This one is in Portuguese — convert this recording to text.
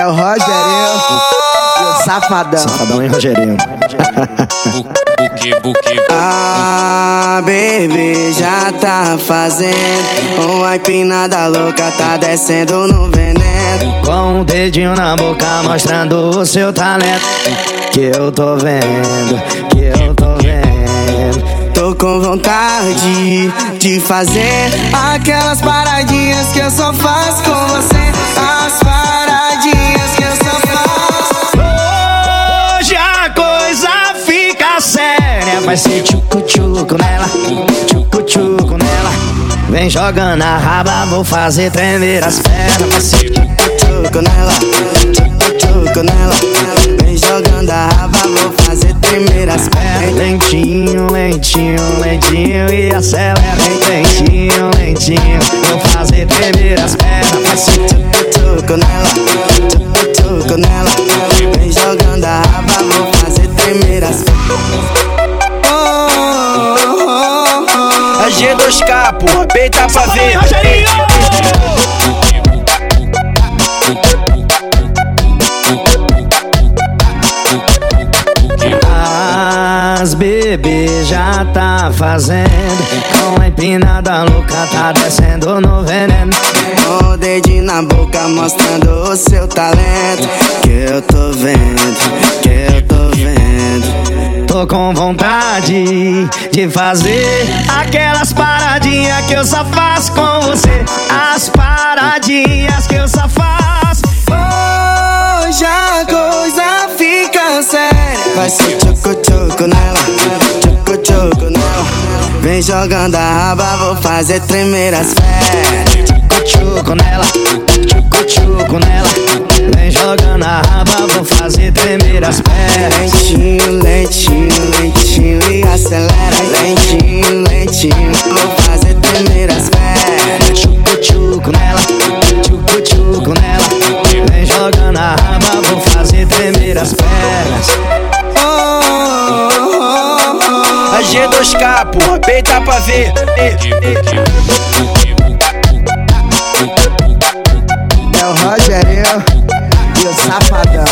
É o Rogerinho e o Safadão. Safadão e Rogerinho. Ah, baby, já tá fazendo Uma empinada louca, tá descendo no veneno Com um dedinho na boca mostrando o seu talento. Que eu tô vendo, que eu tô vendo. Tô com vontade de fazer Aquelas paradinhas que eu só faço com você As Vai ser tchucu-tchucu nela, tchucu-tchucu nela. Vem jogando a raba, vou fazer tremer as pernas. Vai ser Tchucu nela, tchucu nela Vem jogando a raba, vou fazer tremer as pernas lentinho, lentinho, lentinho e acelera. Lentinho, lentinho, vou fazer tremer as pernas. Vai ser Tchucu nela, tchucu nela Vem jogando a raba, vou fazer tremer as Oh, G2K, porra, peita pra ver. As bebê já tá fazendo Com a empinada louca tá descendo no veneno. Com o dedinho na boca mostrando o seu talento. Que eu tô vendo, que eu tô vendo Tô com vontade de fazer Aquelas paradinhas que eu só faço com você. As paradinhas que eu só faço. Hoje a coisa fica séria. Vai ser tchucu-tchucu nela, tchucu-tchucu nela. Vem jogando a raba, vou fazer tremer as pernas. Tchucu nela, tchucu-tchucu nela. Vem jogando a raba, vou fazer tremer as pernas jogando a raba, vou fazer tremer as pernas. A G2K, porra, peita pra ver. É o Rogerinho e o Safadão